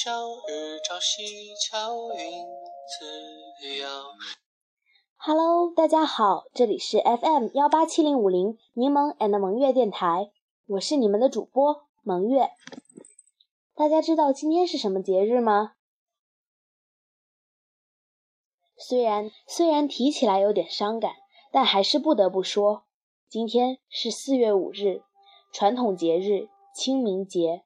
小日照西桥云自遥。Hello，大家好，这里是 FM 幺八七零五零柠檬 and 萌月电台，我是你们的主播萌月。大家知道今天是什么节日吗？虽然虽然提起来有点伤感，但还是不得不说，今天是四月五日，传统节日清明节。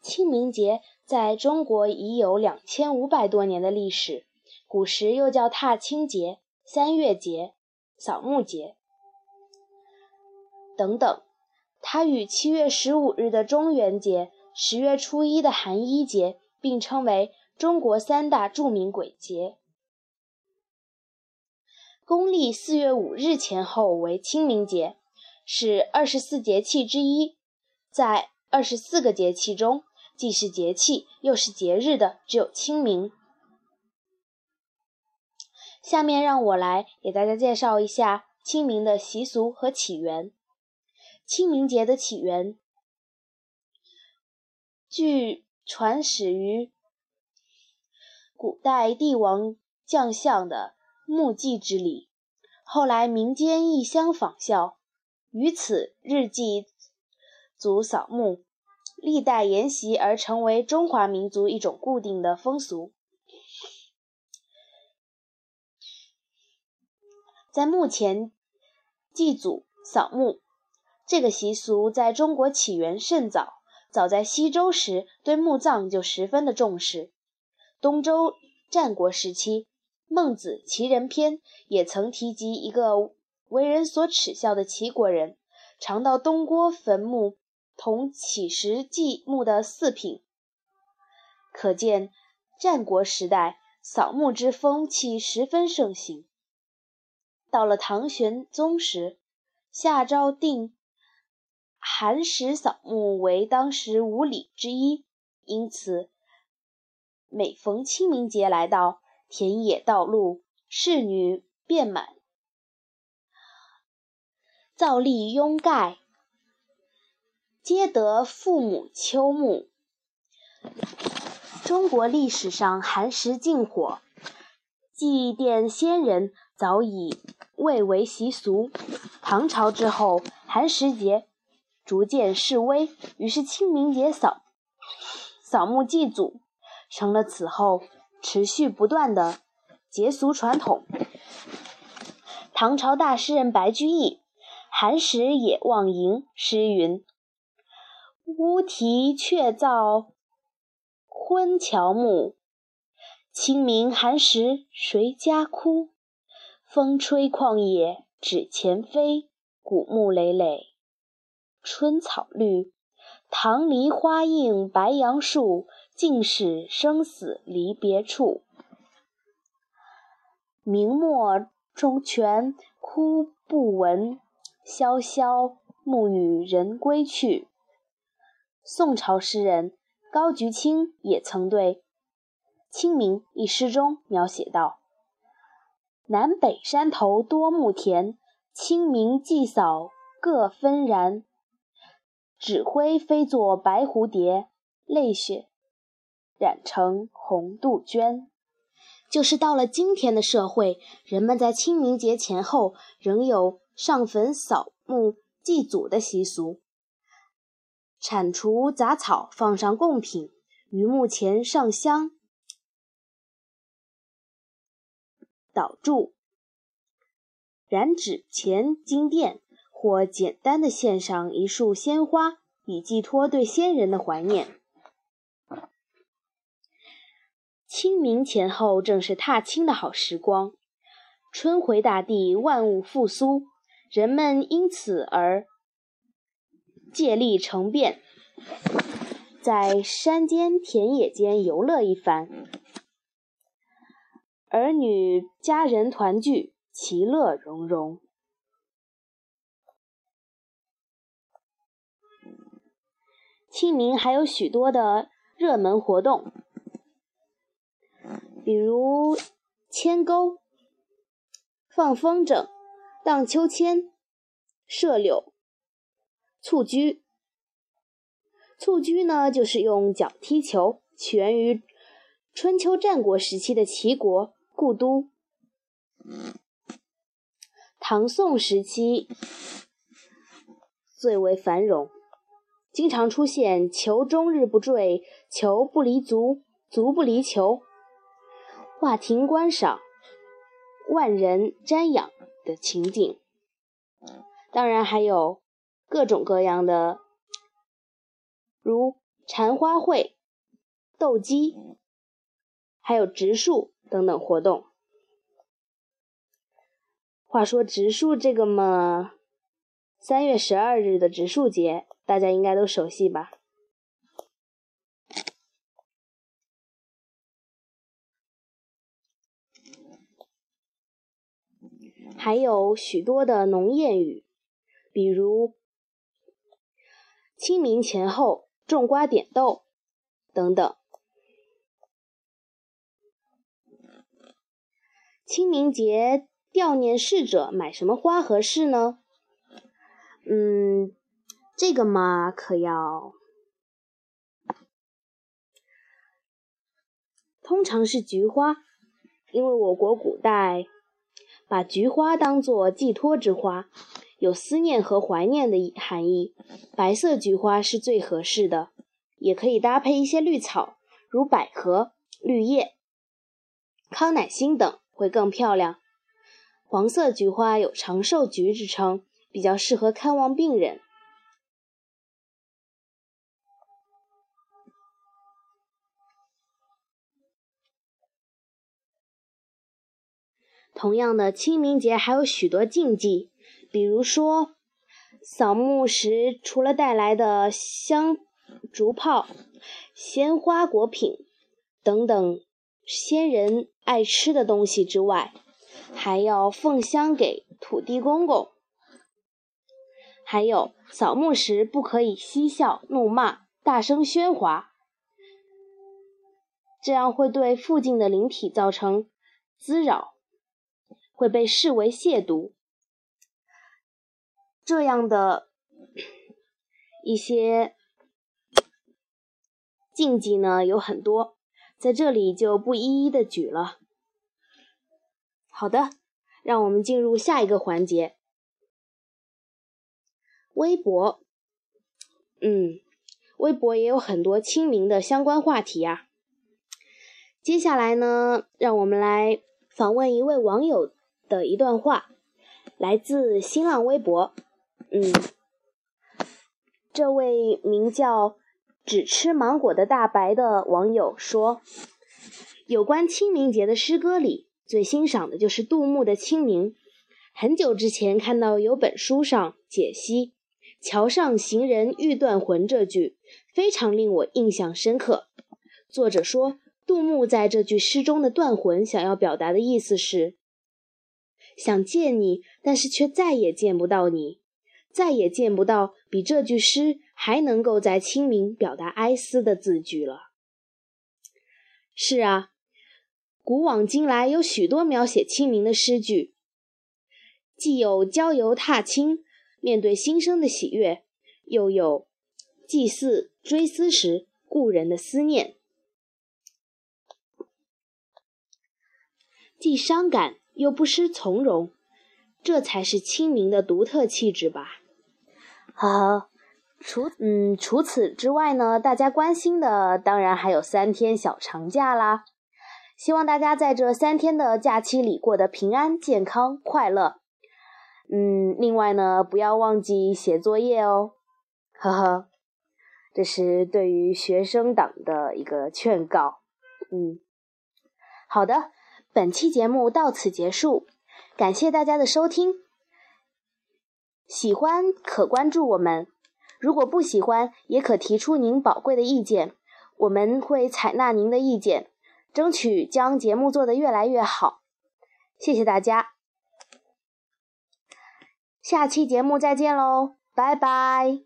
清明节在中国已有两千五百多年的历史，古时又叫踏青节、三月节、扫墓节等等。它与七月十五日的中元节、十月初一的寒衣节并称为中国三大著名鬼节。公历四月五日前后为清明节，是二十四节气之一，在二十四个节气中，既是节气又是节日的只有清明。下面让我来给大家介绍一下清明的习俗和起源。清明节的起源，据传始于古代帝王将相的墓祭之礼，后来民间亦相仿效，于此日祭祖扫墓，历代沿袭而成为中华民族一种固定的风俗。在墓前祭祖扫墓。这个习俗在中国起源甚早，早在西周时，对墓葬就十分的重视。东周战国时期，《孟子·齐人篇》也曾提及一个为人所耻笑的齐国人，常到东郭坟墓同乞食祭墓的四品。可见战国时代扫墓之风气十分盛行。到了唐玄宗时，下诏定。寒食扫墓为当时五礼之一，因此每逢清明节来到，田野道路侍女遍满，造立拥盖，皆得父母秋墓。中国历史上寒食禁火、祭奠先人早已蔚为习俗，唐朝之后，寒食节。逐渐式微，于是清明节扫扫墓祭祖成了此后持续不断的节俗传统。唐朝大诗人白居易《寒食野望吟》诗云：“乌啼鹊噪昏乔木，清明寒食谁家哭？风吹旷野纸钱飞，古木累累。”春草绿，棠梨花映白杨树，尽是生死离别处。明末钟泉哭不闻，萧萧暮雨人归去。宋朝诗人高菊清也曾对《清明》一诗中描写道：“南北山头多墓田，清明祭扫各纷然。”纸灰飞作白蝴蝶，泪血染成红杜鹃。就是到了今天的社会，人们在清明节前后仍有上坟扫墓祭祖的习俗，铲除杂草，放上贡品，于墓前上香、祷祝、燃纸钱金锭。或简单的献上一束鲜花，以寄托对先人的怀念。清明前后正是踏青的好时光，春回大地，万物复苏，人们因此而借力成便，在山间田野间游乐一番，儿女家人团聚，其乐融融。清明还有许多的热门活动，比如牵钩、放风筝、荡秋千、射柳、蹴鞠。蹴鞠呢，就是用脚踢球，起源于春秋战国时期的齐国故都。唐宋时期最为繁荣，经常出现“球终日不坠，球不离足，足不离球”，画亭观赏，万人瞻仰的情景。当然还有各种各样的，如缠花会、斗鸡，还有植树等等活动。话说植树这个嘛，三月十二日的植树节，大家应该都熟悉吧？还有许多的农谚语。比如清明前后种瓜点豆等等。清明节吊念逝者，买什么花合适呢？嗯，这个嘛，可要通常是菊花，因为我国古代把菊花当做寄托之花。有思念和怀念的含义，白色菊花是最合适的，也可以搭配一些绿草，如百合、绿叶、康乃馨等，会更漂亮。黄色菊花有长寿菊之称，比较适合看望病人。同样的，清明节还有许多禁忌。比如说，扫墓时除了带来的香烛炮、鲜花果品等等先人爱吃的东西之外，还要奉香给土地公公。还有，扫墓时不可以嬉笑怒骂、大声喧哗，这样会对附近的灵体造成滋扰，会被视为亵渎。这样的一些禁忌呢有很多，在这里就不一一的举了。好的，让我们进入下一个环节。微博，嗯，微博也有很多清明的相关话题呀。接下来呢，让我们来访问一位网友的一段话，来自新浪微博。嗯，这位名叫“只吃芒果的大白”的网友说，有关清明节的诗歌里，最欣赏的就是杜牧的《清明》。很久之前看到有本书上解析“桥上行人欲断魂”这句，非常令我印象深刻。作者说，杜牧在这句诗中的断魂，想要表达的意思是：想见你，但是却再也见不到你。再也见不到比这句诗还能够在清明表达哀思的字句了。是啊，古往今来有许多描写清明的诗句，既有郊游踏青、面对新生的喜悦，又有祭祀追思时故人的思念，既伤感又不失从容，这才是清明的独特气质吧。好，除嗯除此之外呢，大家关心的当然还有三天小长假啦。希望大家在这三天的假期里过得平安、健康、快乐。嗯，另外呢，不要忘记写作业哦。呵呵，这是对于学生党的一个劝告。嗯，好的，本期节目到此结束，感谢大家的收听。喜欢可关注我们，如果不喜欢，也可提出您宝贵的意见，我们会采纳您的意见，争取将节目做得越来越好。谢谢大家，下期节目再见喽，拜拜。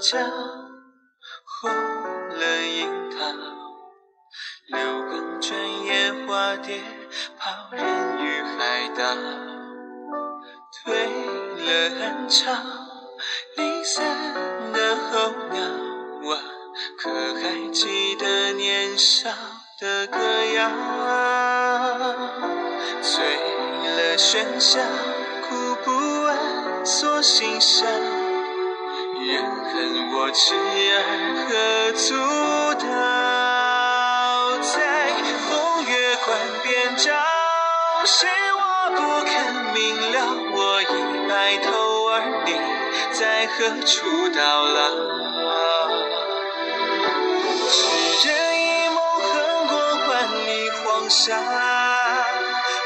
江红了樱桃，流光转眼化蝶，抛人于海岛。退了暗潮，离散的候鸟啊，可还记得年少的歌谣？醉了喧嚣，哭不完锁心上。人恨我痴儿何足道？在风月关边照，是我不肯明了。我已白头，而你在何处到老？痴人一梦，横过万里黄沙，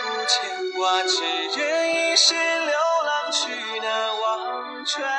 无牵挂；痴人一世，流浪去那忘川。